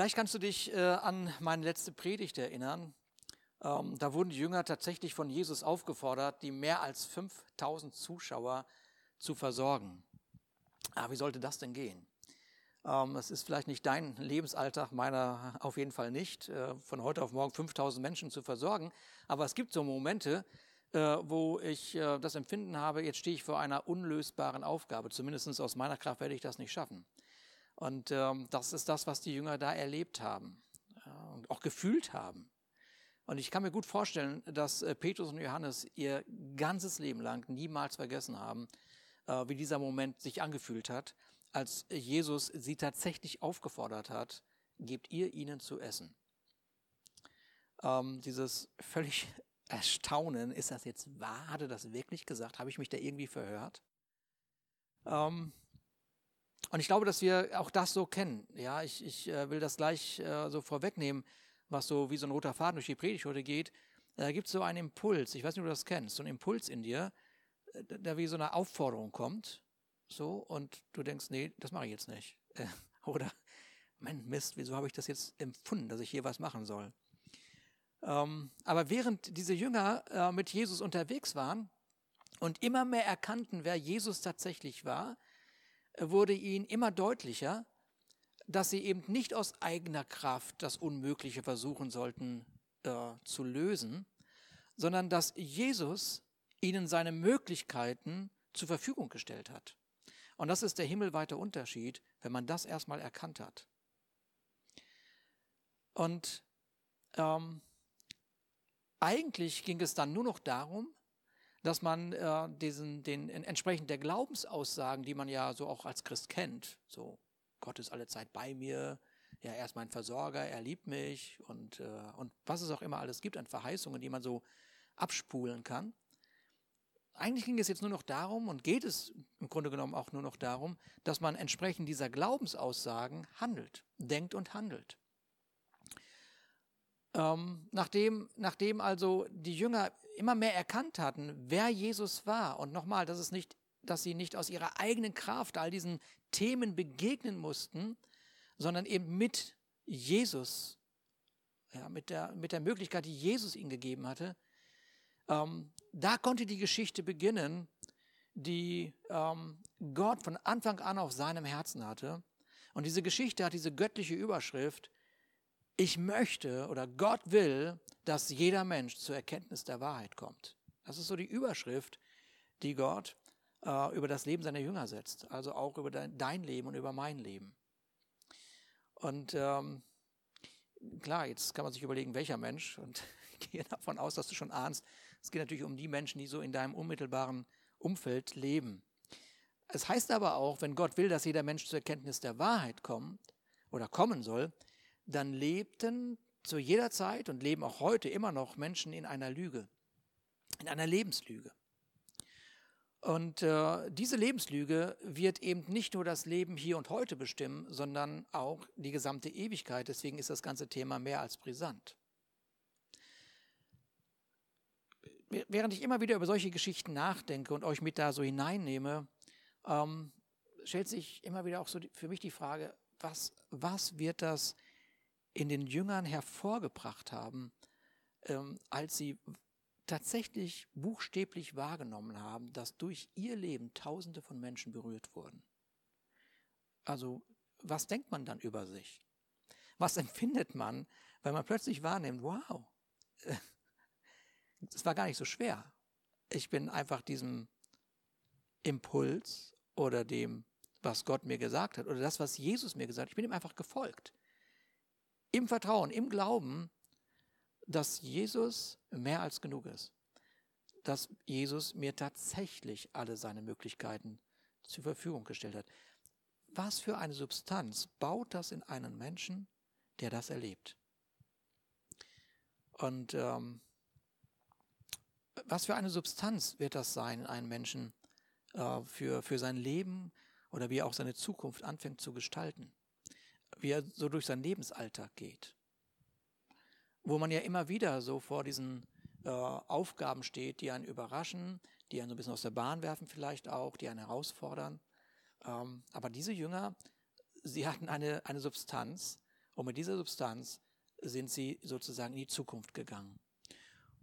Vielleicht kannst du dich äh, an meine letzte Predigt erinnern. Ähm, da wurden die Jünger tatsächlich von Jesus aufgefordert, die mehr als 5000 Zuschauer zu versorgen. Aber ah, wie sollte das denn gehen? Ähm, ist vielleicht nicht dein Lebensalltag, meiner auf jeden Fall nicht, äh, von heute auf morgen 5000 Menschen zu versorgen. Aber es gibt so Momente, äh, wo ich äh, das Empfinden habe, jetzt stehe ich vor einer unlösbaren Aufgabe. Zumindest aus meiner Kraft werde ich das nicht schaffen. Und ähm, das ist das, was die Jünger da erlebt haben und auch gefühlt haben. Und ich kann mir gut vorstellen, dass Petrus und Johannes ihr ganzes Leben lang niemals vergessen haben, wie dieser Moment sich angefühlt hat als Jesus sie tatsächlich aufgefordert hat, gebt ihr ihnen zu essen. Ähm, dieses völlig Erstaunen, ist das jetzt wahr? Hat er das wirklich gesagt? Habe ich mich da irgendwie verhört? Ähm, und ich glaube, dass wir auch das so kennen. Ja, ich, ich äh, will das gleich äh, so vorwegnehmen, was so wie so ein roter Faden durch die Predigt heute geht. Da gibt es so einen Impuls, ich weiß nicht, ob du das kennst, so einen Impuls in dir, äh, der wie so eine Aufforderung kommt so und du denkst, nee, das mache ich jetzt nicht. Äh, oder, mein Mist, wieso habe ich das jetzt empfunden, dass ich hier was machen soll? Ähm, aber während diese Jünger äh, mit Jesus unterwegs waren und immer mehr erkannten, wer Jesus tatsächlich war, äh, wurde ihnen immer deutlicher, dass sie eben nicht aus eigener Kraft das Unmögliche versuchen sollten äh, zu lösen, sondern dass Jesus ihnen seine Möglichkeiten zur Verfügung gestellt hat. Und das ist der himmelweite Unterschied, wenn man das erstmal erkannt hat. Und ähm, eigentlich ging es dann nur noch darum, dass man äh, diesen, den entsprechend der Glaubensaussagen, die man ja so auch als Christ kennt, so Gott ist alle Zeit bei mir, ja, er ist mein Versorger, er liebt mich und, äh, und was es auch immer alles gibt an Verheißungen, die man so abspulen kann, eigentlich ging es jetzt nur noch darum und geht es im Grunde genommen auch nur noch darum, dass man entsprechend dieser Glaubensaussagen handelt, denkt und handelt. Ähm, nachdem, nachdem also die Jünger immer mehr erkannt hatten, wer Jesus war, und nochmal, das ist nicht, dass sie nicht aus ihrer eigenen Kraft all diesen Themen begegnen mussten, sondern eben mit Jesus, ja, mit, der, mit der Möglichkeit, die Jesus ihnen gegeben hatte, ähm, da konnte die Geschichte beginnen, die ähm, Gott von Anfang an auf seinem Herzen hatte. Und diese Geschichte hat diese göttliche Überschrift, ich möchte oder Gott will, dass jeder Mensch zur Erkenntnis der Wahrheit kommt. Das ist so die Überschrift, die Gott äh, über das Leben seiner Jünger setzt, also auch über dein, Leben und über mein Leben. Und ähm, klar, jetzt kann man sich überlegen, welcher Mensch, und ich gehe davon aus, dass du schon ahnst, es geht natürlich um die Menschen, die so in deinem unmittelbaren Umfeld leben. Es heißt aber auch, wenn Gott will, dass jeder Mensch zur Erkenntnis der Wahrheit kommt oder kommen soll, dann lebten zu jeder Zeit und leben auch heute immer noch Menschen in einer Lüge, in einer Lebenslüge. Und äh, diese Lebenslüge wird eben nicht nur das Leben hier und heute bestimmen, sondern auch die gesamte Ewigkeit. Deswegen ist das ganze Thema mehr als brisant. während ich immer wieder über solche Geschichten nachdenke und euch mit da so hineinnehme, ähm, stellt sich immer wieder auch so für mich die Frage, was, was wird das in den Jüngern hervorgebracht haben, ähm, als sie tatsächlich buchstäblich wahrgenommen haben, dass durch ihr Leben Tausende von Menschen berührt wurden. Also was denkt man dann über sich? Was empfindet man, wenn man plötzlich wahrnimmt, wow, es war gar nicht so schwer. Ich bin einfach diesem Impuls oder dem, was Gott mir gesagt hat oder das, was Jesus mir gesagt hat, ich bin ihm einfach gefolgt. Im Vertrauen, im Glauben, dass Jesus mehr als genug ist. Dass Jesus mir tatsächlich alle seine Möglichkeiten zur Verfügung gestellt hat. Was für eine Substanz baut das in einen Menschen, der das erlebt? Und ähm, was für eine Substanz wird das sein in einem Menschen äh, für, für sein Leben oder wie er auch seine Zukunft anfängt zu gestalten? Wie er so durch seinen Lebensalltag geht. Wo man ja immer wieder so vor diesen äh, Aufgaben steht, die einen überraschen, die einen so ein bisschen aus der Bahn werfen vielleicht auch, die einen herausfordern. Ähm, aber diese Jünger, sie hatten eine, eine Substanz Und mit dieser Substanz sind sie sozusagen in die Zukunft gegangen.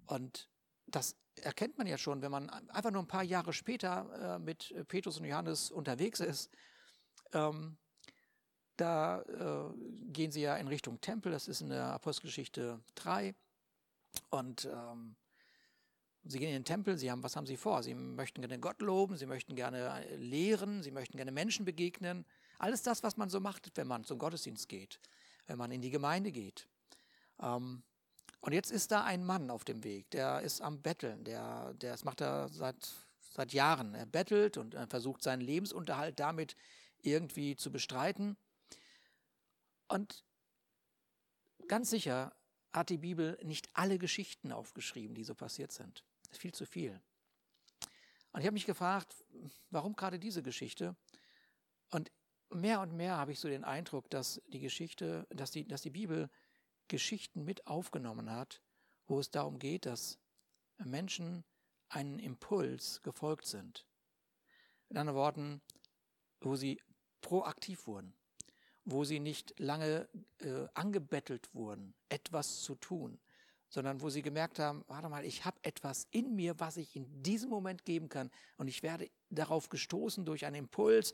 Und das erkennt man ja schon, wenn man einfach nur ein paar Jahre später äh, mit Petrus und Johannes unterwegs ist. Ähm, da äh, gehen sie ja in Richtung Tempel, das ist in der Apostelgeschichte 3. Und ähm, sie gehen in den Tempel, sie haben, was haben sie vor? Sie möchten gerne Gott loben, sie möchten gerne lehren, sie möchten gerne Menschen begegnen. Alles das, was man so macht, wenn man zum Gottesdienst geht, wenn man in die Gemeinde geht. Ähm, und jetzt ist da ein Mann auf dem Weg, der ist am Betteln, der, der das macht er seit, seit Jahren. Er bettelt und er versucht seinen Lebensunterhalt damit irgendwie zu bestreiten. Und ganz sicher hat die Bibel nicht alle Geschichten aufgeschrieben, die so passiert sind. Das ist viel zu viel. Und ich habe mich gefragt, warum gerade diese Geschichte? Und mehr und mehr habe ich so den Eindruck, dass die Geschichte, dass die, dass die Bibel Geschichten mit aufgenommen hat, wo es darum geht, dass Menschen einen Impuls gefolgt sind. In anderen Worten, wo sie proaktiv wurden, wo sie nicht lange äh, angebettelt wurden, etwas zu tun, sondern wo sie gemerkt haben, warte mal, ich habe etwas in mir, was ich in diesem Moment geben kann und ich werde darauf gestoßen durch einen Impuls,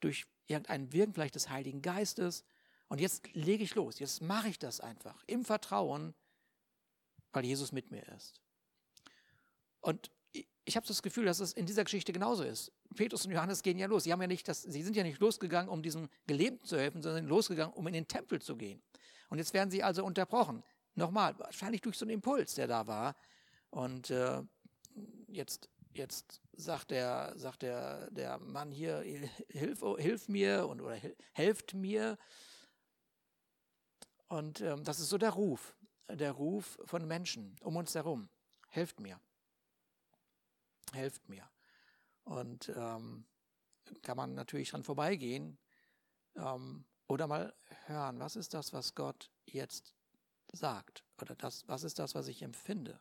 durch irgendein Wirken vielleicht des Heiligen Geistes und jetzt lege ich los, jetzt mache ich das einfach im Vertrauen, weil Jesus mit mir ist. Und ich habe das Gefühl, dass es in dieser Geschichte genauso ist. Petrus und Johannes gehen ja los. Sie, haben ja nicht das, sie sind ja nicht losgegangen, um diesem Gelähmten zu helfen, sondern sind losgegangen, um in den Tempel zu gehen. Und jetzt werden sie also unterbrochen. Nochmal, wahrscheinlich durch so einen Impuls, der da war. Und äh, jetzt, jetzt sagt, der, sagt der, der Mann hier, hilf, hilf mir und, oder helft mir. Und ähm, das ist so der Ruf, der Ruf von Menschen um uns herum. Helft mir. Helft mir. Und ähm, kann man natürlich dran vorbeigehen ähm, oder mal hören, was ist das, was Gott jetzt sagt? Oder das, was ist das, was ich empfinde?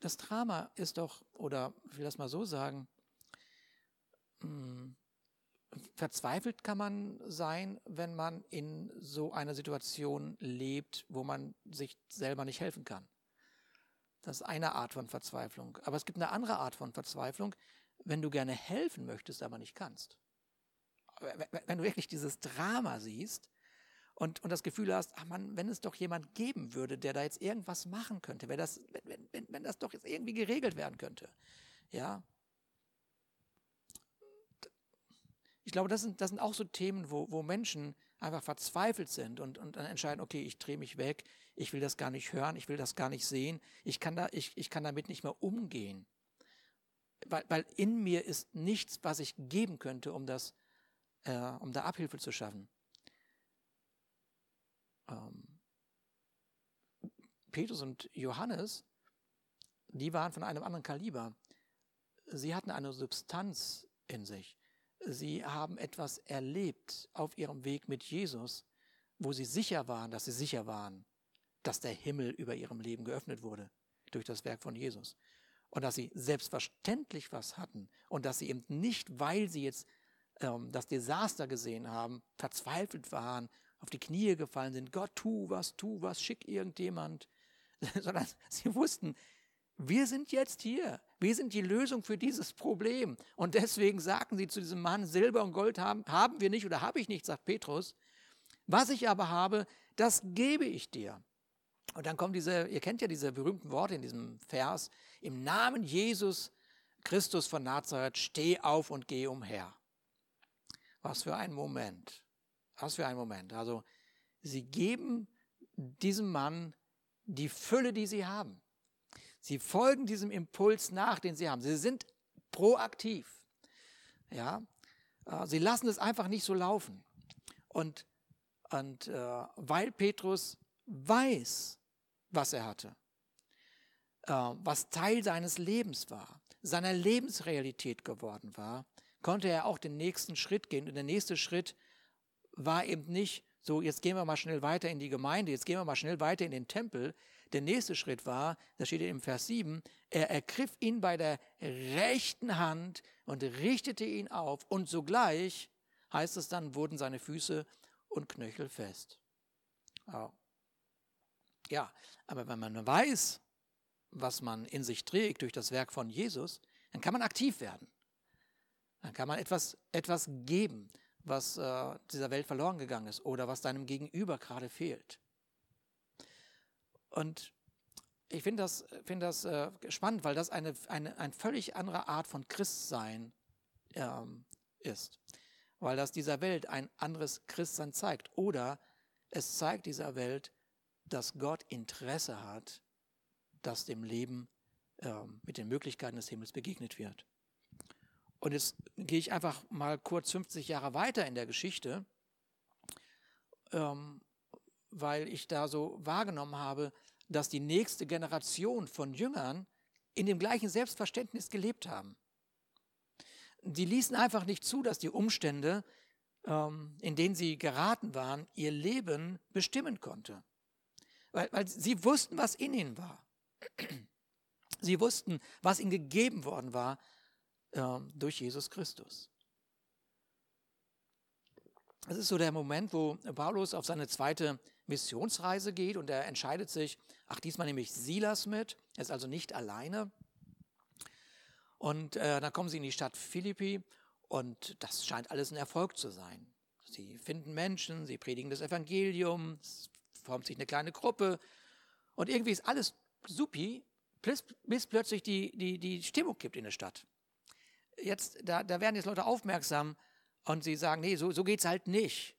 Das Drama ist doch, oder ich will das mal so sagen, mh, hm, verzweifelt kann man sein, wenn man in so einer Situation lebt, wo man sich selber nicht helfen kann. Das ist eine Art von Verzweiflung. Aber es gibt eine andere Art von Verzweiflung, wenn du gerne helfen möchtest, aber nicht kannst. Wenn du wirklich dieses Drama siehst und, und das Gefühl hast, ach man, wenn es doch jemand geben würde, der da jetzt irgendwas machen könnte, wenn das, wenn, wenn, wenn das doch jetzt irgendwie geregelt werden könnte. Ja, ich glaube, das sind, das sind auch so Themen, wo, wo Menschen einfach verzweifelt sind und, und dann entscheiden, okay, ich drehe mich weg, ich will das gar nicht hören, ich will das gar nicht sehen, ich kann, da, ich, ich kann damit nicht mehr umgehen. Weil, weil in mir ist nichts, was ich geben könnte, um, das, äh, um da Abhilfe zu schaffen. Ähm, Petrus und Johannes, die waren von einem anderen Kaliber. Sie hatten eine Substanz in sich sie haben etwas erlebt auf ihrem Weg mit Jesus, wo sie sicher waren, dass sie sicher waren, dass der Himmel über ihrem Leben geöffnet wurde durch das Werk von Jesus. Und dass sie selbstverständlich was hatten und dass sie eben nicht, weil sie jetzt ähm, das Desaster gesehen haben, verzweifelt waren, auf die Knie gefallen sind, Gott, tu was, tu was, schick irgendjemand, sondern sie wussten, wir sind jetzt hier. Wir sind die Lösung für dieses Problem. Und deswegen sagten sie zu diesem Mann, Silber und Gold haben, haben wir nicht oder habe ich nicht, sagt Petrus. Was ich aber habe, das gebe ich dir. Und dann kommt diese, ihr kennt ja diese berühmten Worte in diesem Vers, im Namen Jesus Christus von Nazareth, steh auf und geh umher. Was für ein Moment. Was für ein Moment. Also, sie geben diesem Mann die Fülle, die sie haben. Sie folgen diesem Impuls nach, den sie haben. Sie sind proaktiv. Ja, äh, sie lassen es einfach nicht so laufen. Und, und äh, weil Petrus weiß, was er hatte, äh, was Teil seines Lebens war, seiner Lebensrealität geworden war, konnte er auch den nächsten Schritt gehen. Und der nächste Schritt war eben nicht so, jetzt gehen wir mal schnell weiter in die Gemeinde, jetzt gehen wir mal schnell weiter in den Tempel. Der nächste Schritt war, das steht im Vers 7, er ergriff ihn bei der rechten Hand und richtete ihn auf und sogleich, heißt es dann, wurden seine Füße und knöchelfest. Ja, aber wenn man weiß, was man in sich trägt durch das Werk von Jesus, dann kann man aktiv werden. Dann kann man etwas, etwas geben, was äh, dieser Welt verloren gegangen ist oder was deinem Gegenüber gerade fehlt. Und ich finde das, find das äh, spannend, weil das eine, eine, eine völlig andere Art von Christsein ähm, ist. Weil das dieser Welt ein anderes Christsein zeigt. Oder es zeigt dieser Welt, dass Gott Interesse hat, dass dem Leben ähm, mit den Möglichkeiten des Himmels begegnet wird. Und jetzt gehe ich einfach mal kurz 50 Jahre weiter in der Geschichte, ähm, weil ich da so wahrgenommen habe, dass die nächste Generation von Jüngern in dem gleichen Selbstverständnis gelebt haben. Die ließen einfach nicht zu, dass die Umstände, ähm, in denen sie geraten waren, ihr Leben bestimmen konnte. Weil, weil sie wussten, was in ihnen war. Sie wussten, was ihnen gegeben worden war äh, durch Jesus Christus. Es ist so der Moment, wo Paulus auf seine zweite Missionsreise geht und er entscheidet sich, ach, diesmal nehme ich Silas mit, er ist also nicht alleine. Und äh, dann kommen sie in die Stadt Philippi und das scheint alles ein Erfolg zu sein. Sie finden Menschen, sie predigen das Evangelium, es formt sich eine kleine Gruppe und irgendwie ist alles supi, bis, plötzlich die, die, die Stimmung gibt in der Stadt. Jetzt, da, da werden jetzt Leute aufmerksam und sie sagen, nee, so, so geht es halt nicht.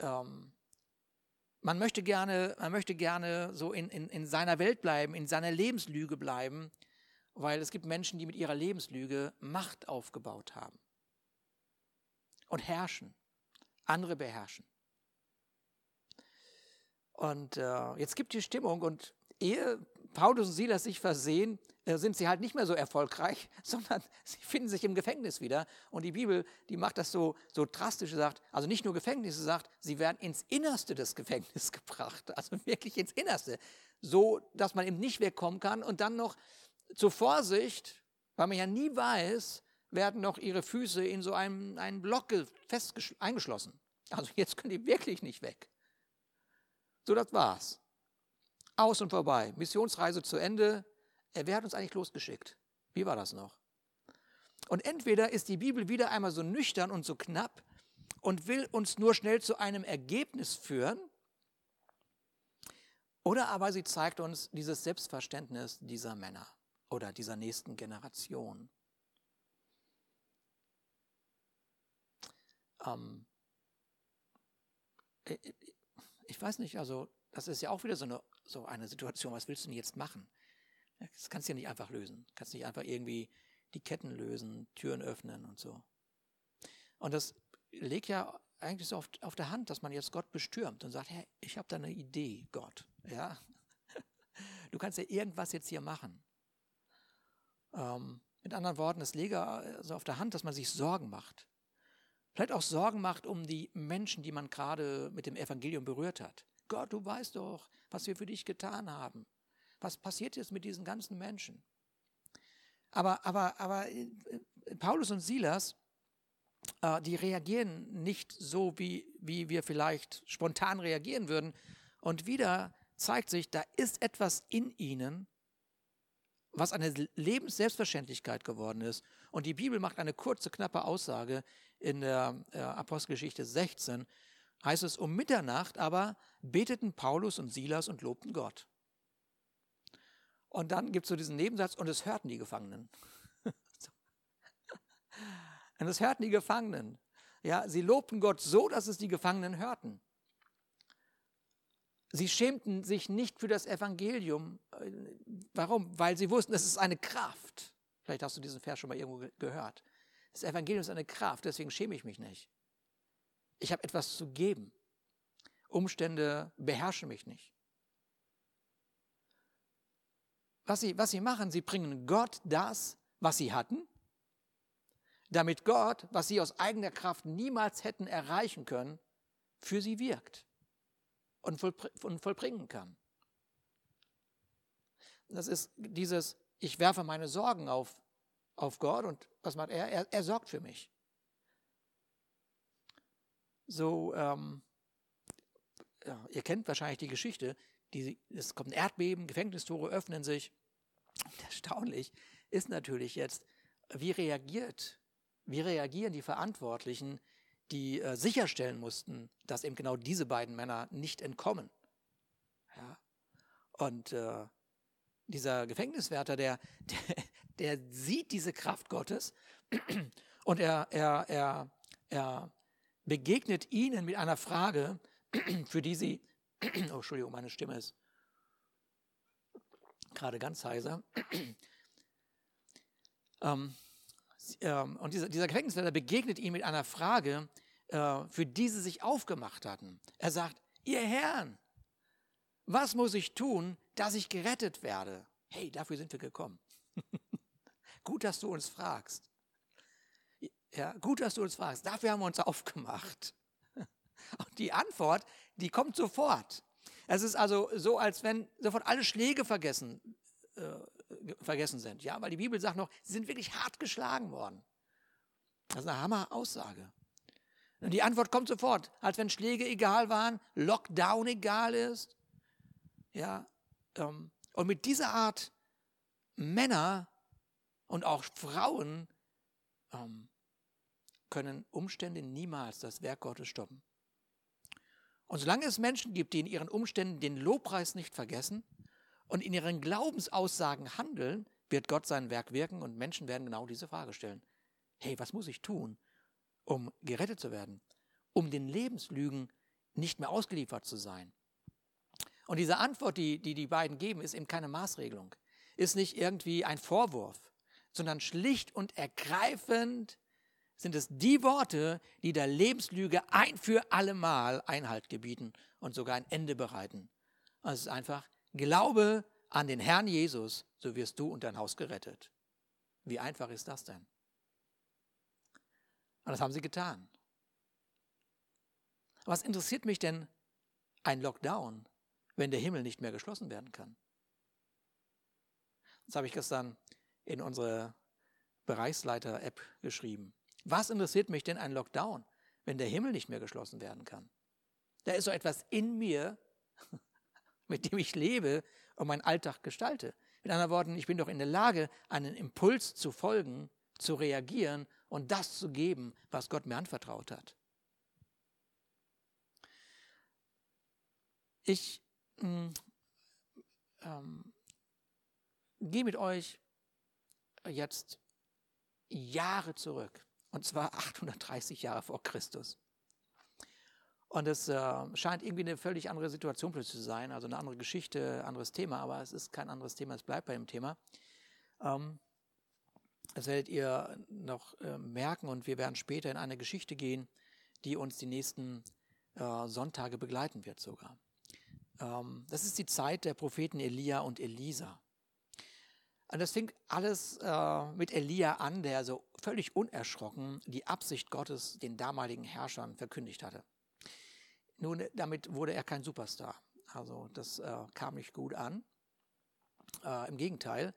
Ähm, man möchte gerne, man möchte gerne so in, in, in seiner Welt bleiben, in seiner Lebenslüge bleiben, weil es gibt Menschen, die mit ihrer Lebenslüge Macht aufgebaut haben und herrschen, andere beherrschen. Und äh, jetzt gibt die Stimmung und ehe Paulus und Silas sich versehen, sind sie halt nicht mehr so erfolgreich, sondern sie finden sich im Gefängnis wieder. Und die Bibel, die macht das so, so drastisch, sagt, also nicht nur Gefängnis, sie sagt, sie werden ins Innerste des Gefängnisses gebracht, also wirklich ins Innerste, so dass man eben nicht wegkommen kann. Und dann noch zur Vorsicht, weil man ja nie weiß, werden noch ihre Füße in so einem, einen Block fest eingeschlossen. Also jetzt können die wirklich nicht weg. So, das war's. Aus und vorbei. Missionsreise zu Ende. Äh, wer hat uns eigentlich losgeschickt? Wie war das noch? Und entweder ist die Bibel wieder einmal so nüchtern und so knapp und will uns nur schnell zu einem Ergebnis führen, oder aber sie zeigt uns dieses Selbstverständnis dieser Männer oder dieser nächsten Generation. Ähm, äh, ich weiß nicht, also das ist ja auch wieder so eine, so eine Situation, was willst du denn jetzt machen? Das kannst du ja nicht einfach lösen. Du kannst nicht einfach irgendwie die Ketten lösen, Türen öffnen und so. Und das legt ja eigentlich so auf, auf der Hand, dass man jetzt Gott bestürmt und sagt, hey, ich habe da eine Idee, Gott. Ja? Du kannst ja irgendwas jetzt hier machen. Ähm, mit anderen Worten, es lege also auf der Hand, dass man sich Sorgen macht. Vielleicht auch Sorgen macht um die Menschen, die man gerade mit dem Evangelium berührt hat. Gott, du weißt doch, was wir für dich getan haben. Was passiert jetzt mit diesen ganzen Menschen? Aber, aber, aber äh, Paulus und Silas, äh, die reagieren nicht so, wie, wie wir vielleicht spontan reagieren würden. Und wieder zeigt sich, da ist etwas in ihnen, was eine Lebensselbstverständlichkeit geworden ist. Und die Bibel macht eine kurze, knappe Aussage in der äh, Apostelgeschichte 16. Heißt es, um Mitternacht aber beteten Paulus und Silas und lobten Gott. Und dann gibt es so diesen Nebensatz, und es hörten die Gefangenen. und es hörten die Gefangenen. Ja, sie lobten Gott so, dass es die Gefangenen hörten. Sie schämten sich nicht für das Evangelium. Warum? Weil sie wussten, es ist eine Kraft. Vielleicht hast du diesen Vers schon mal irgendwo gehört. Das Evangelium ist eine Kraft, deswegen schäme ich mich nicht. Ich habe etwas zu geben. Umstände beherrschen mich nicht. Was sie, was sie machen, sie bringen Gott das, was sie hatten, damit Gott, was sie aus eigener Kraft niemals hätten erreichen können, für sie wirkt und, vollbringen kann. Das ist dieses, ich werfe meine Sorgen auf, auf Gott und was macht er? er? Er sorgt für mich. So, ähm, ja, ihr kennt wahrscheinlich die Geschichte, die, es kommt ein Erdbeben, Gefängnistore öffnen sich. Und erstaunlich ist natürlich jetzt, wie reagiert, wie reagieren die Verantwortlichen, die äh, sicherstellen mussten, dass eben genau diese beiden Männer nicht entkommen. Ja. Und äh, dieser Gefängniswärter, der, der, der, sieht diese Kraft Gottes und er, er, er, er begegnet ihnen mit einer Frage, für die sie, oh Entschuldigung, meine Stimme ist gerade ganz heiser. ähm, ähm, und dieser, dieser Gefängniswärter begegnet ihm mit einer Frage, äh, für die sie sich aufgemacht hatten. Er sagt, ihr Herren, was muss ich tun, dass ich gerettet werde? Hey, dafür sind wir gekommen. gut, dass du uns fragst. Ja, gut, dass du uns fragst. Dafür haben wir uns aufgemacht. Und die Antwort, die kommt sofort. Es ist also so, als wenn sofort alle Schläge vergessen, äh, vergessen sind. Ja, weil die Bibel sagt noch, sie sind wirklich hart geschlagen worden. Das ist eine Hammer-Aussage. Und die Antwort kommt sofort, als wenn Schläge egal waren, Lockdown egal ist. Ja, ähm, und mit dieser Art Männer und auch Frauen ähm, können Umstände niemals das Werk Gottes stoppen. Und solange es Menschen gibt, die in ihren Umständen den Lobpreis nicht vergessen und in ihren Glaubensaussagen handeln, wird Gott sein Werk wirken und Menschen werden genau diese Frage stellen. Hey, was muss ich tun, um gerettet zu werden? Um den Lebenslügen nicht mehr ausgeliefert zu sein? Und diese Antwort, die, die die beiden geben, ist eben keine Maßregelung, ist nicht irgendwie ein Vorwurf, sondern schlicht und ergreifend sind es die Worte, die der Lebenslüge ein für allemal Einhalt gebieten und sogar ein Ende bereiten. Also es ist einfach, glaube an den Herrn Jesus, so wirst du und dein Haus gerettet. Wie einfach ist das denn? Und das haben sie getan. Was interessiert mich denn ein Lockdown, wenn der Himmel nicht mehr geschlossen werden kann? Das habe ich gestern in unsere Bereichsleiter-App geschrieben. Was interessiert mich denn ein Lockdown, wenn der Himmel nicht mehr geschlossen werden kann? Da ist so etwas in mir, mit dem ich lebe und meinen Alltag gestalte. Mit anderen Worten, ich bin doch in der Lage, einen Impuls zu folgen, zu reagieren und das zu geben, was Gott mir anvertraut hat. Ich mm, ähm, gehe mit euch jetzt Jahre zurück, und zwar 830 Jahre vor Christus. Und es äh, scheint irgendwie eine völlig andere Situation plötzlich zu sein, also eine andere Geschichte, anderes Thema, aber es ist kein anderes Thema, es bleibt bei dem Thema. Ähm, das werdet ihr noch äh, merken und wir werden später in eine Geschichte gehen, die uns die nächsten äh, Sonntage begleiten wird sogar. Ähm, das ist die Zeit der Propheten Elia und Elisa. Und das fing alles äh, mit Elia an, der so völlig unerschrocken die Absicht Gottes den damaligen Herrschern verkündigt hatte. Nun, damit wurde er kein Superstar. Also das äh, kam nicht gut an. Äh, Im Gegenteil,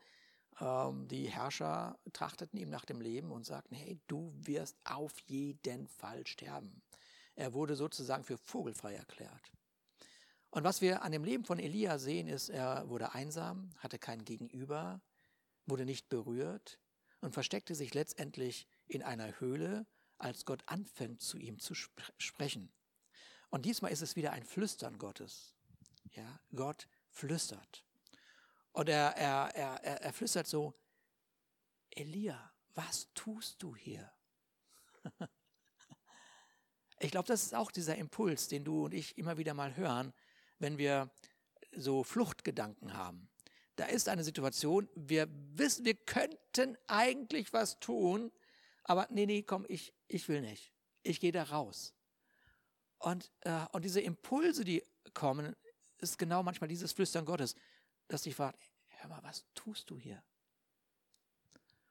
ähm, die Herrscher trachteten ihm nach dem Leben und sagten, hey, du wirst auf jeden Fall sterben. Er wurde sozusagen für vogelfrei erklärt. Und was wir an dem Leben von Elia sehen, ist, er wurde einsam, hatte kein Gegenüber, wurde nicht berührt und versteckte sich letztendlich in einer Höhle, als Gott anfängt zu ihm zu sp sprechen. Und diesmal ist es wieder ein Flüstern Gottes. Ja, Gott flüstert. Und er, er, er, er flüstert so, Elia, was tust du hier? ich glaube, das ist auch dieser Impuls, den du und ich immer wieder mal hören, wenn wir so Fluchtgedanken haben. Da ist eine Situation, wir wissen, wir könnten eigentlich was tun, aber nee, nee, komm, ich, ich will nicht. Ich gehe da raus. Und, äh, und diese Impulse, die kommen, ist genau manchmal dieses Flüstern Gottes, dass dich fragt, hör mal, was tust du hier?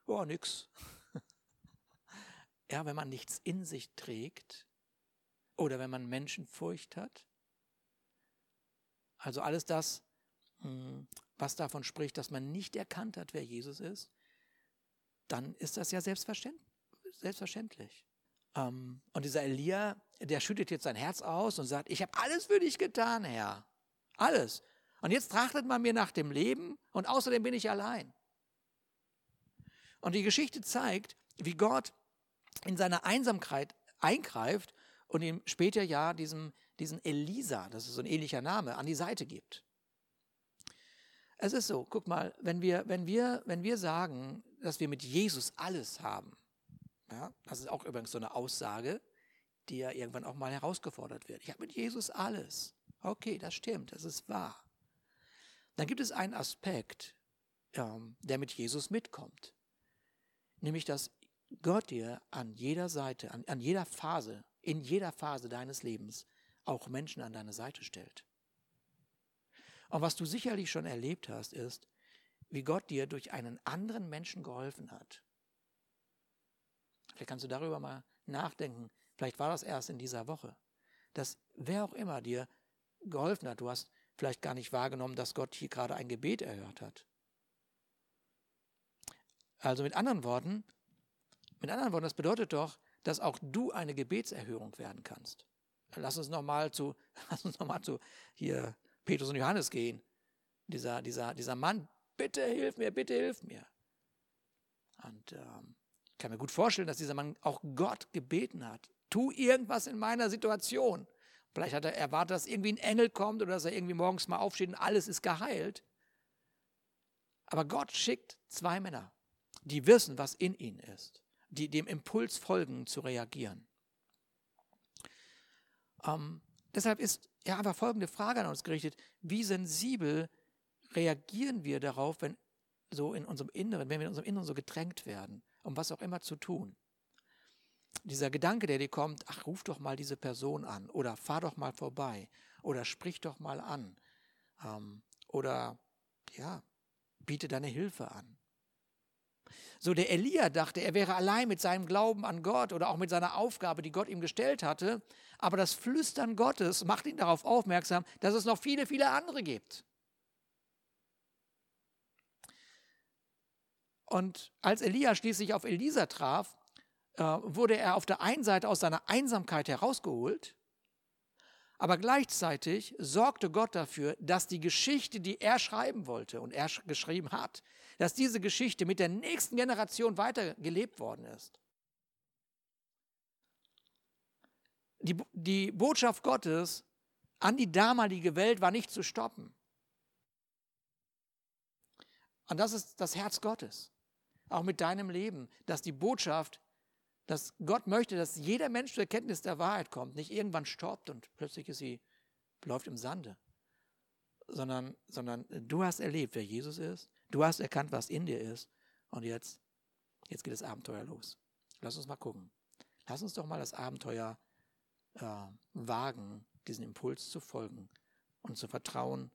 Oh, nix. ja, wenn man nichts in sich trägt oder wenn man Menschenfurcht hat. Also alles das, hm, was davon spricht, dass man nicht erkannt hat, wer Jesus ist, dann ist das ja selbstverständlich. Ähm, und dieser Elia, der schüttet jetzt sein Herz aus und sagt, ich habe alles für dich getan, Herr. Alles. Und jetzt trachtet man mir nach dem Leben und außerdem bin ich allein. Und die Geschichte zeigt, wie Gott in seiner Einsamkeit eingreift und ihm später ja diesem, diesen Elisa, das ist so ein ähnlicher Name, an die Seite gibt. Es ist so, guck mal, wenn wir, wenn wir, wenn wir sagen, dass wir mit Jesus alles haben, ja, das ist auch übrigens so eine Aussage, die ja irgendwann auch mal herausgefordert wird. Ich habe mit Jesus alles. Okay, das stimmt, das ist wahr. Dann gibt es einen Aspekt, ähm, der mit Jesus mitkommt. Nämlich, dass Gott dir an jeder Seite, an, an jeder Phase, in jeder Phase deines Lebens auch Menschen an deine Seite stellt. Und was du sicherlich schon erlebt hast, ist, wie Gott dir durch einen anderen Menschen geholfen hat. Vielleicht kannst du darüber mal nachdenken. Vielleicht war das erst in dieser Woche. Dass wer auch immer dir geholfen hat, du hast vielleicht gar nicht wahrgenommen, dass Gott hier gerade ein Gebet erhört hat. Also mit anderen Worten, mit anderen Worten, das bedeutet doch, dass auch du eine Gebetserhörung werden kannst. Lass uns nochmal zu, lass uns noch mal zu hier Petrus und Johannes gehen. Dieser, dieser, dieser Mann, bitte hilf mir, bitte hilf mir. Und ähm, ich kann mir gut vorstellen, dass dieser Mann auch Gott gebeten hat. Tu irgendwas in meiner Situation. Vielleicht hat er erwartet, dass irgendwie ein Engel kommt oder dass er irgendwie morgens mal aufsteht und alles ist geheilt. Aber Gott schickt zwei Männer, die wissen, was in ihnen ist, die dem Impuls folgen, zu reagieren. Ähm, deshalb ist ja einfach folgende Frage an uns gerichtet. Wie sensibel reagieren wir darauf, wenn so in unserem Inneren, wenn wir in unserem Inneren so gedrängt werden, um was auch immer zu tun? Dieser Gedanke, der dir kommt, ach, ruf doch mal diese Person an oder fahr doch mal vorbei oder sprich doch mal an ähm, oder ja, biete deine Hilfe an. So der Elia dachte, er wäre allein mit seinem Glauben an Gott oder auch mit seiner Aufgabe, die Gott ihm gestellt hatte. Aber das Flüstern Gottes macht ihn darauf aufmerksam, dass es noch viele, viele andere gibt. Und als Elia schließlich auf Elisa traf, äh, wurde er auf der einen Seite aus seiner Einsamkeit herausgeholt, aber gleichzeitig sorgte Gott dafür, dass die Geschichte, die er schreiben wollte und er geschrieben hat, dass diese Geschichte mit der nächsten Generation weitergelebt worden ist. Die, die Botschaft Gottes an die damalige Welt war nicht zu stoppen. Und das ist das Herz Gottes, auch mit deinem Leben, dass die Botschaft, dass Gott möchte, dass jeder Mensch zur Erkenntnis der Wahrheit kommt, nicht irgendwann stoppt und plötzlich ist sie, läuft im Sande, sondern, sondern du hast erlebt, wer Jesus ist, Du hast erkannt, was in dir ist. Und jetzt, jetzt geht das Abenteuer los. Lass uns mal gucken. Lass uns doch mal das Abenteuer äh, wagen, diesen Impuls zu folgen und zu vertrauen,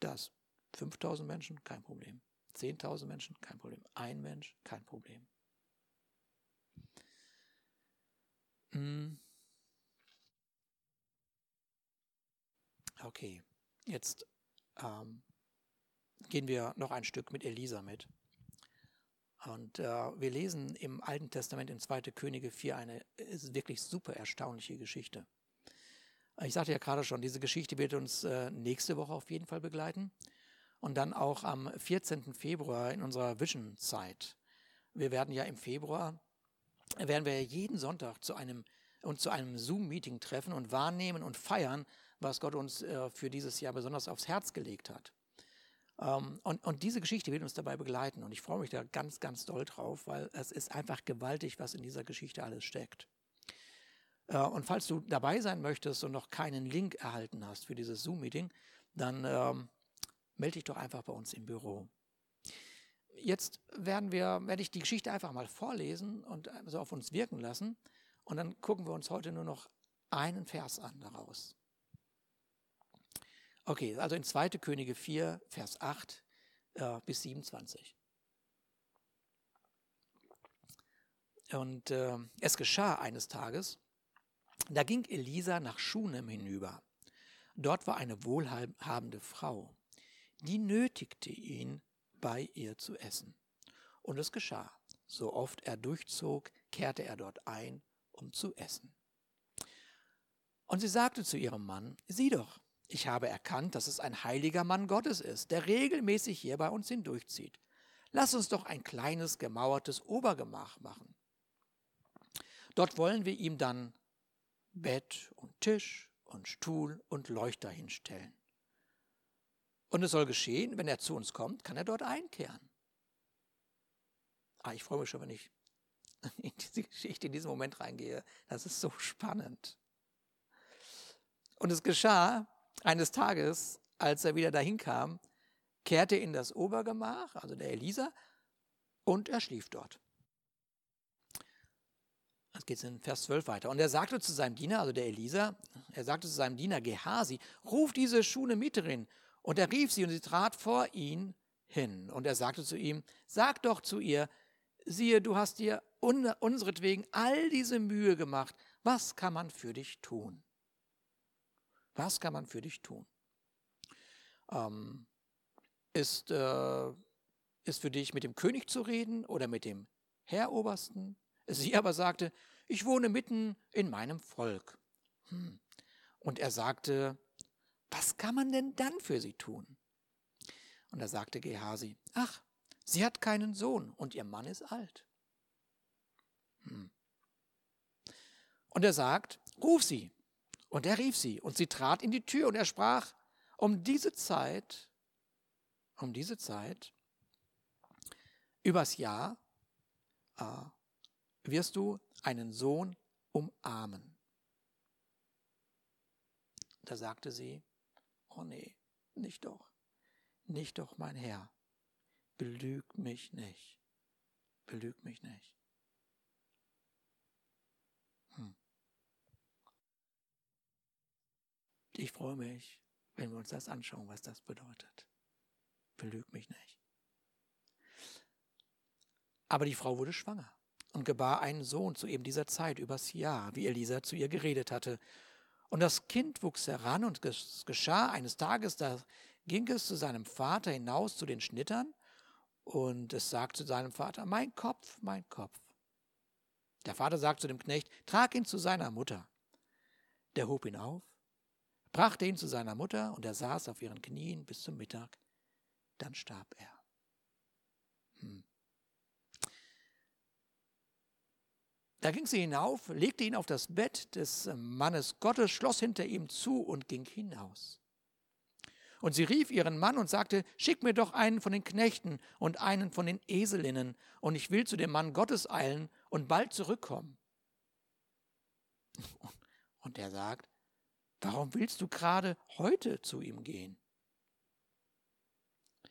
dass 5000 Menschen kein Problem, 10.000 Menschen kein Problem, ein Mensch kein Problem. Hm. Okay, jetzt ähm, gehen wir noch ein Stück mit Elisa mit. Und äh, wir lesen im Alten Testament in 2. Könige 4 eine wirklich super erstaunliche Geschichte. Ich sagte ja gerade schon, diese Geschichte wird uns äh, nächste Woche auf jeden Fall begleiten. Und dann auch am 14. Februar in unserer Vision-Zeit. Wir werden ja im Februar, werden wir jeden Sonntag zu einem, uns zu einem Zoom-Meeting treffen und wahrnehmen und feiern, was Gott uns äh, für dieses Jahr besonders aufs Herz gelegt hat. Ähm, und, und diese Geschichte wird uns dabei begleiten und ich freue mich da ganz, ganz doll drauf, weil es ist einfach gewaltig, was in dieser Geschichte alles steckt. Äh, und falls du dabei sein möchtest und noch keinen Link erhalten hast für dieses Zoom-Meeting, dann ähm, melde dich doch einfach bei uns im Büro. Jetzt werden wir, werde ich die Geschichte einfach mal vorlesen und so auf uns wirken lassen. Und dann gucken wir uns heute nur noch einen Vers an daraus. Okay, also in 2. Könige 4, Vers 8 äh, bis 27. Und äh, es geschah eines Tages, da ging Elisa nach Schunem hinüber. Dort war eine wohlhabende Frau, die nötigte ihn, bei ihr zu essen. Und es geschah. So oft er durchzog, kehrte er dort ein um zu essen. Und sie sagte zu ihrem Mann, sieh doch, ich habe erkannt, dass es ein heiliger Mann Gottes ist, der regelmäßig hier bei uns hindurchzieht. Lass uns doch ein kleines gemauertes Obergemach machen. Dort wollen wir ihm dann Bett und Tisch und Stuhl und Leuchter hinstellen. Und es soll geschehen, wenn er zu uns kommt, kann er dort einkehren. Ah, ich freue mich schon, wenn ich in diese Geschichte in diesen Moment reingehe. Das ist so spannend. Und es geschah eines Tages, als er wieder dahin kam, kehrte in das Obergemach, also der Elisa, und er schlief dort. Jetzt geht es in Vers 12 weiter. Und er sagte zu seinem Diener, also der Elisa, er sagte zu seinem Diener Gehasi, ruf diese Schunemiterin. Und er rief sie und sie trat vor ihn hin. Und er sagte zu ihm, sag doch zu ihr, siehe, du hast dir un unseretwegen all diese Mühe gemacht. Was kann man für dich tun? Was kann man für dich tun? Ähm, ist, äh, ist für dich mit dem König zu reden oder mit dem Herrobersten? Sie aber sagte, ich wohne mitten in meinem Volk. Hm. Und er sagte, was kann man denn dann für sie tun? Und da sagte Gehasi, ach, sie hat keinen Sohn und ihr Mann ist alt. Hm. Und er sagt, ruf sie. Und er rief sie und sie trat in die Tür und er sprach, um diese Zeit um diese Zeit, übers Jahr, äh, wirst du einen Sohn umarmen. Da sagte sie, oh nee, nicht doch, nicht doch, mein Herr, belüg mich nicht, belüg mich nicht. Ich freue mich, wenn wir uns das anschauen, was das bedeutet belüg mich nicht. Aber die Frau wurde schwanger und gebar einen Sohn zu eben dieser Zeit, übers Jahr, wie Elisa zu ihr geredet hatte. Und das Kind wuchs heran und es geschah eines Tages, da ging es zu seinem Vater hinaus zu den Schnittern und es sagt zu seinem Vater, mein Kopf, mein Kopf. Der Vater sagt zu dem Knecht, trag ihn zu seiner Mutter. Der hob ihn auf, brachte ihn zu seiner Mutter und er saß auf ihren Knien bis zum Mittag dann starb er. Hm. Da ging sie hinauf, legte ihn auf das Bett des Mannes Gottes, schloss hinter ihm zu und ging hinaus. Und sie rief ihren Mann und sagte, schick mir doch einen von den Knechten und einen von den Eselinnen, und ich will zu dem Mann Gottes eilen und bald zurückkommen. Und er sagt, warum willst du gerade heute zu ihm gehen?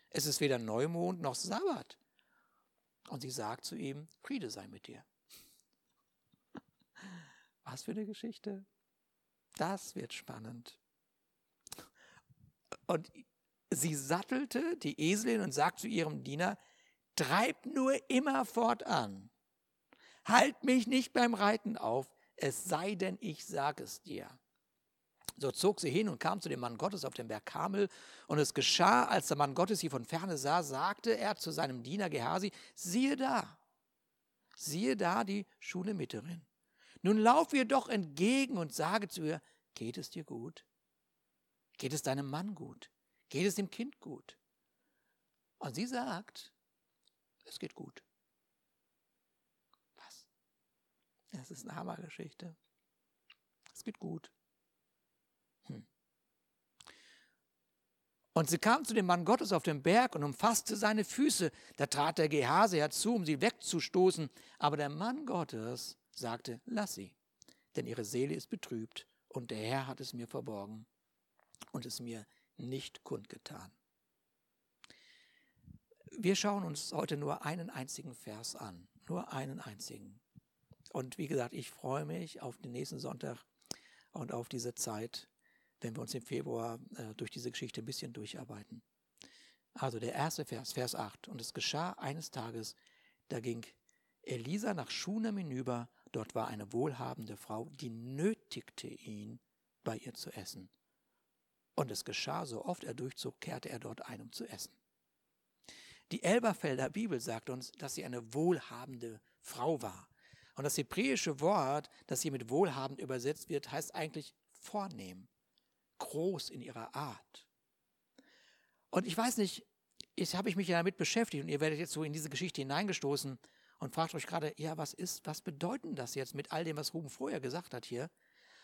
Es ist weder Neumond noch Sabbat. Und sie sagt zu ihm, Friede sei mit dir. Was für eine Geschichte. Das wird spannend. Und sie sattelte die Eselin und sagt zu ihrem Diener, treib nur immer fortan. Halt mich nicht beim Reiten auf, es sei denn, ich sage es dir. So zog sie hin und kam zu dem Mann Gottes auf dem Berg Kamel. Und es geschah, als der Mann Gottes sie von ferne sah, sagte er zu seinem Diener Gehasi, siehe da, siehe da die Schunemiterin. Nun lauf ihr doch entgegen und sage zu ihr, geht es dir gut? Geht es deinem Mann gut? Geht es dem Kind gut? Und sie sagt, es geht gut. Was? Das ist eine Hammergeschichte. Es geht gut. Und sie kam zu dem Mann Gottes auf dem Berg und umfasste seine Füße. Da trat der Gehase herzu, um sie wegzustoßen. Aber der Mann Gottes sagte, lass sie, denn ihre Seele ist betrübt und der Herr hat es mir verborgen und es mir nicht kundgetan. Wir schauen uns heute nur einen einzigen Vers an, nur einen einzigen. Und wie gesagt, ich freue mich auf den nächsten Sonntag und auf diese Zeit, wenn wir uns im Februar äh, durch diese Geschichte ein bisschen durcharbeiten. Also der erste Vers, Vers 8. Und es geschah eines Tages, da ging Elisa nach Schunem hinüber, dort war eine wohlhabende Frau, die nötigte ihn, bei ihr zu essen. Und es geschah, so oft er durchzog, kehrte er dort ein, um zu essen. Die Elberfelder Bibel sagt uns, dass sie eine wohlhabende Frau war. Und das hebräische Wort, das hier mit wohlhabend übersetzt wird, heißt eigentlich vornehm, groß in ihrer Art. Und ich weiß nicht, jetzt habe ich mich ja damit beschäftigt und ihr werdet jetzt so in diese Geschichte hineingestoßen und fragt euch gerade, ja, was ist, was bedeutet das jetzt mit all dem, was Ruben vorher gesagt hat hier?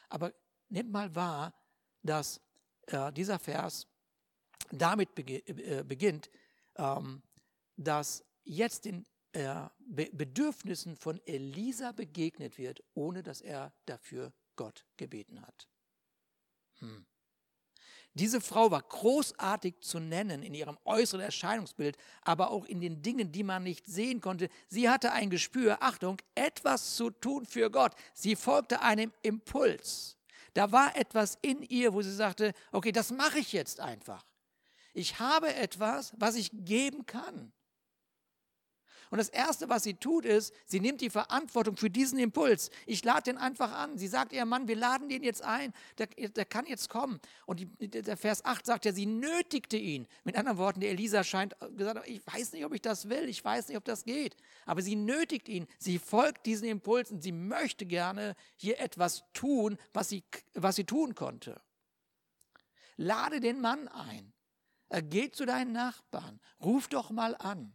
Aber nehmt mal wahr, dass äh, dieser Vers damit bege äh, beginnt, ähm, dass jetzt den äh, Be Bedürfnissen von Elisa begegnet wird, ohne dass er dafür Gott gebeten hat. Hm. Diese Frau war großartig zu nennen in ihrem äußeren Erscheinungsbild, aber auch in den Dingen, die man nicht sehen konnte. Sie hatte ein Gespür, Achtung, etwas zu tun für Gott. Sie folgte einem Impuls. Da war etwas in ihr, wo sie sagte, okay, das mache ich jetzt einfach. Ich habe etwas, was ich geben kann. Und das Erste, was sie tut, ist, sie nimmt die Verantwortung für diesen Impuls. Ich lade den einfach an. Sie sagt ihrem Mann, wir laden den jetzt ein, der, der kann jetzt kommen. Und die, der Vers 8 sagt ja, sie nötigte ihn. Mit anderen Worten, der Elisa scheint gesagt, ich weiß nicht, ob ich das will, ich weiß nicht, ob das geht. Aber sie nötigt ihn, sie folgt diesen Impulsen, sie möchte gerne hier etwas tun, was sie, was sie tun konnte. Lade den Mann ein. Geht zu deinen Nachbarn. Ruf doch mal an.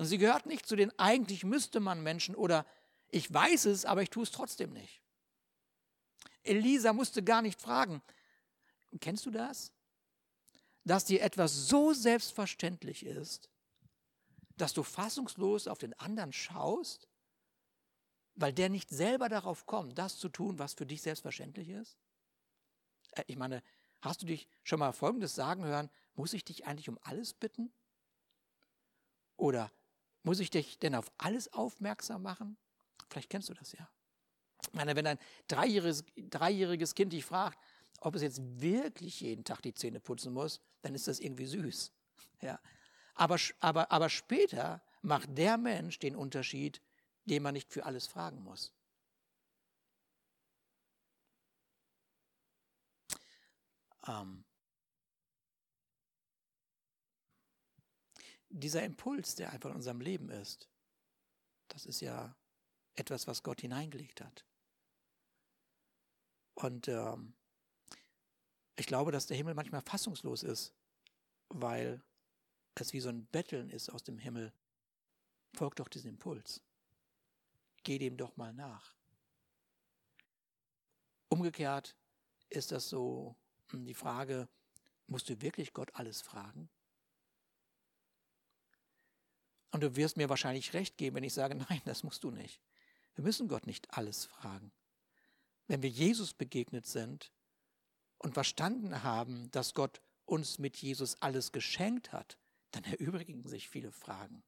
Und sie gehört nicht zu den eigentlich müsste man Menschen oder ich weiß es, aber ich tue es trotzdem nicht. Elisa musste gar nicht fragen. Kennst du das? Dass dir etwas so selbstverständlich ist, dass du fassungslos auf den anderen schaust, weil der nicht selber darauf kommt, das zu tun, was für dich selbstverständlich ist? Äh, ich meine, hast du dich schon mal Folgendes sagen hören, muss ich dich eigentlich um alles bitten? Oder muss ich dich denn auf alles aufmerksam machen? Vielleicht kennst du das ja. Ich meine, wenn ein dreijähriges, dreijähriges Kind dich fragt, ob es jetzt wirklich jeden Tag die Zähne putzen muss, dann ist das irgendwie süß. Ja. Aber, aber, aber später macht der Mensch den Unterschied, den man nicht für alles fragen muss. Ähm, dieser Impuls, der einfach in unserem Leben ist, das ist ja etwas, was Gott hineingelegt hat. Und ähm, ich glaube, dass der Himmel manchmal fassungslos ist, weil es wie so ein Betteln ist aus dem Himmel. Folgt doch diesem Impuls. Geh dem doch mal nach. Umgekehrt ist das so hm, die Frage, musst du wirklich Gott alles fragen? Und du wirst mir wahrscheinlich recht geben, wenn ich sage, nein, das musst du nicht. Wir müssen Gott nicht alles fragen. Wenn wir Jesus begegnet sind und verstanden haben, dass Gott uns mit Jesus alles geschenkt hat, dann erübrigen sich viele Fragen.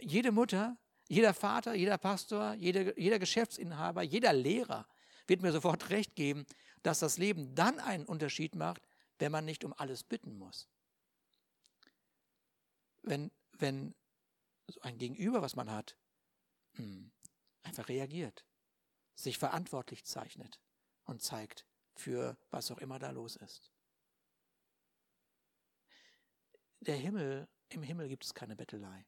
Jede Mutter, jeder Vater, jeder Pastor, jeder, jeder Geschäftsinhaber, jeder Lehrer wird mir sofort recht geben, dass das Leben dann einen Unterschied macht, wenn man nicht um alles bitten muss wenn, wenn so ein Gegenüber, was man hat, hm, einfach reagiert, sich verantwortlich zeichnet und zeigt für was auch immer da los ist. Der Himmel, im Himmel gibt es keine Bettelei.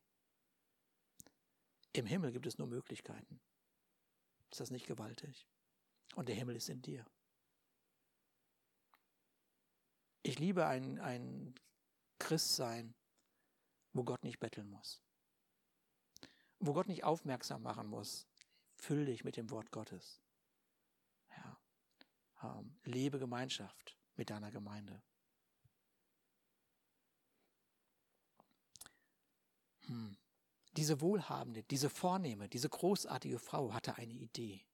Im Himmel gibt es nur Möglichkeiten. Ist das nicht gewaltig? Und der Himmel ist in dir. Ich liebe ein, ein Christsein, wo Gott nicht betteln muss, wo Gott nicht aufmerksam machen muss. Füll dich mit dem Wort Gottes. Ja. Ähm, lebe Gemeinschaft mit deiner Gemeinde. Hm. Diese wohlhabende, diese vornehme, diese großartige Frau hatte eine Idee.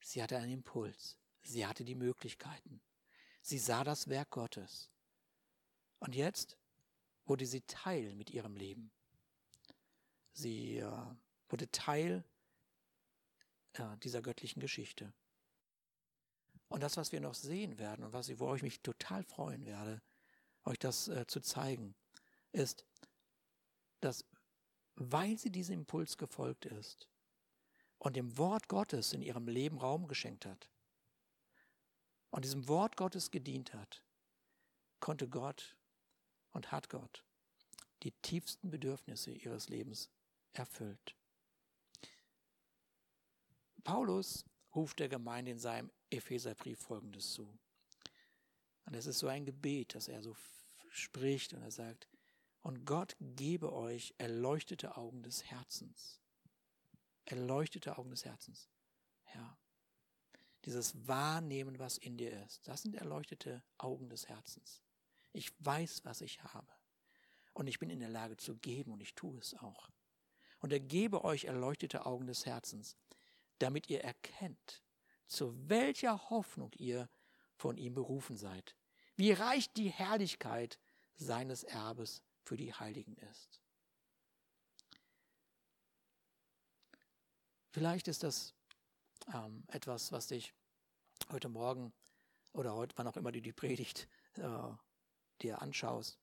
Sie hatte einen Impuls. Sie hatte die Möglichkeiten. Sie sah das Werk Gottes. Und jetzt wurde sie Teil mit ihrem Leben. Sie äh, wurde Teil äh, dieser göttlichen Geschichte. Und das, was wir noch sehen werden und was, worauf ich mich total freuen werde, euch das äh, zu zeigen, ist, dass weil sie diesem Impuls gefolgt ist und dem Wort Gottes in ihrem Leben Raum geschenkt hat und diesem Wort Gottes gedient hat, konnte Gott und hat Gott die tiefsten Bedürfnisse ihres Lebens erfüllt. Paulus ruft der Gemeinde in seinem Epheserbrief folgendes zu. Und es ist so ein Gebet, dass er so spricht und er sagt, und Gott gebe euch erleuchtete Augen des Herzens. Erleuchtete Augen des Herzens. Ja. Dieses Wahrnehmen, was in dir ist, das sind erleuchtete Augen des Herzens. Ich weiß, was ich habe. Und ich bin in der Lage zu geben und ich tue es auch. Und er gebe euch erleuchtete Augen des Herzens, damit ihr erkennt, zu welcher Hoffnung ihr von ihm berufen seid, wie reich die Herrlichkeit seines Erbes für die Heiligen ist. Vielleicht ist das ähm, etwas, was dich heute Morgen oder heute, wann auch immer du die Predigt äh, dir anschaust,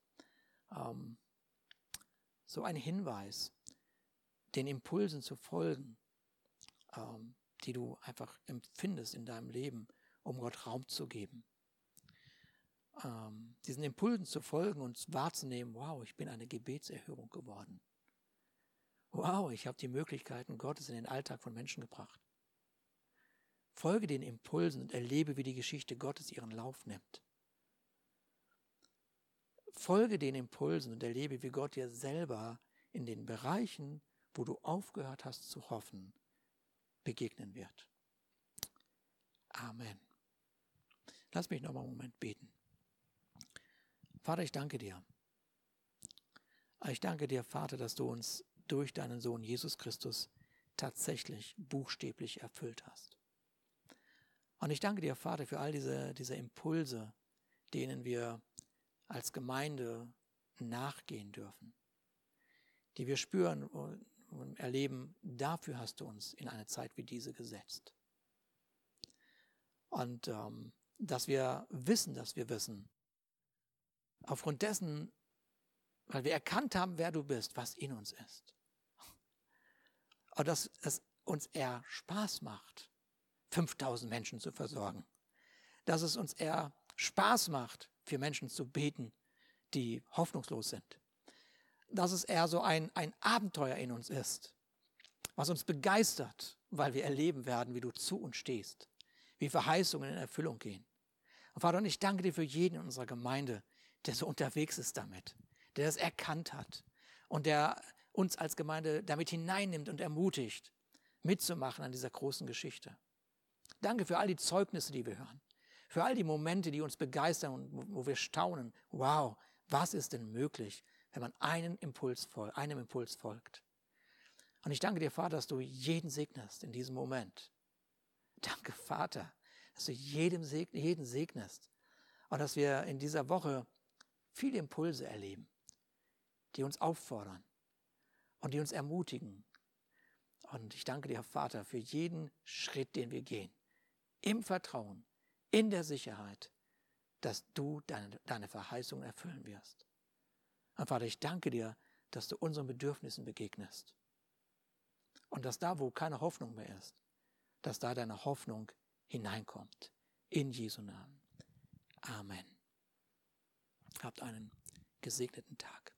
ähm, so ein Hinweis, den Impulsen zu folgen, ähm, die du einfach empfindest in deinem Leben, um Gott Raum zu geben. Ähm, diesen Impulsen zu folgen und wahrzunehmen, wow, ich bin eine Gebetserhörung geworden. Wow, ich habe die Möglichkeiten Gottes in den Alltag von Menschen gebracht. Folge den Impulsen und erlebe, wie die Geschichte Gottes ihren Lauf nimmt. Folge den Impulsen und erlebe, wie Gott dir selber in den Bereichen, wo du aufgehört hast zu hoffen, begegnen wird. Amen. Lass mich noch mal einen Moment beten. Vater, ich danke dir. Ich danke dir, Vater, dass du uns durch deinen Sohn Jesus Christus tatsächlich buchstäblich erfüllt hast. Und ich danke dir, Vater, für all diese, diese Impulse, denen wir als Gemeinde nachgehen dürfen, die wir spüren und erleben, dafür hast du uns in eine Zeit wie diese gesetzt. Und ähm, dass wir wissen, dass wir wissen, aufgrund dessen, weil wir erkannt haben, wer du bist, was in uns ist. Und dass es uns eher Spaß macht, 5000 Menschen zu versorgen. Dass es uns eher Spaß macht, für Menschen zu beten, die hoffnungslos sind. Dass es eher so ein, ein Abenteuer in uns ist, was uns begeistert, weil wir erleben werden, wie du zu uns stehst, wie Verheißungen in Erfüllung gehen. Und Vater, und ich danke dir für jeden in unserer Gemeinde, der so unterwegs ist damit, der das erkannt hat und der uns als Gemeinde damit hineinnimmt und ermutigt, mitzumachen an dieser großen Geschichte. Danke für all die Zeugnisse, die wir hören, für all die Momente, die uns begeistern und wo wir staunen. Wow, was ist denn möglich, wenn man einen Impuls einem Impuls folgt? Und ich danke dir, Vater, dass du jeden segnest in diesem Moment. Danke, Vater, dass du jedem seg jeden segnest und dass wir in dieser Woche viele Impulse erleben, die uns auffordern und die uns ermutigen. Und ich danke dir, Vater, für jeden Schritt, den wir gehen, im Vertrauen, in der Sicherheit, dass du deine, deine Verheißung erfüllen wirst. Und Vater, ich danke dir, dass du unseren Bedürfnissen begegnest. Und dass da, wo keine Hoffnung mehr ist, dass da deine Hoffnung hineinkommt. In Jesu Namen. Amen. Habt einen gesegneten Tag.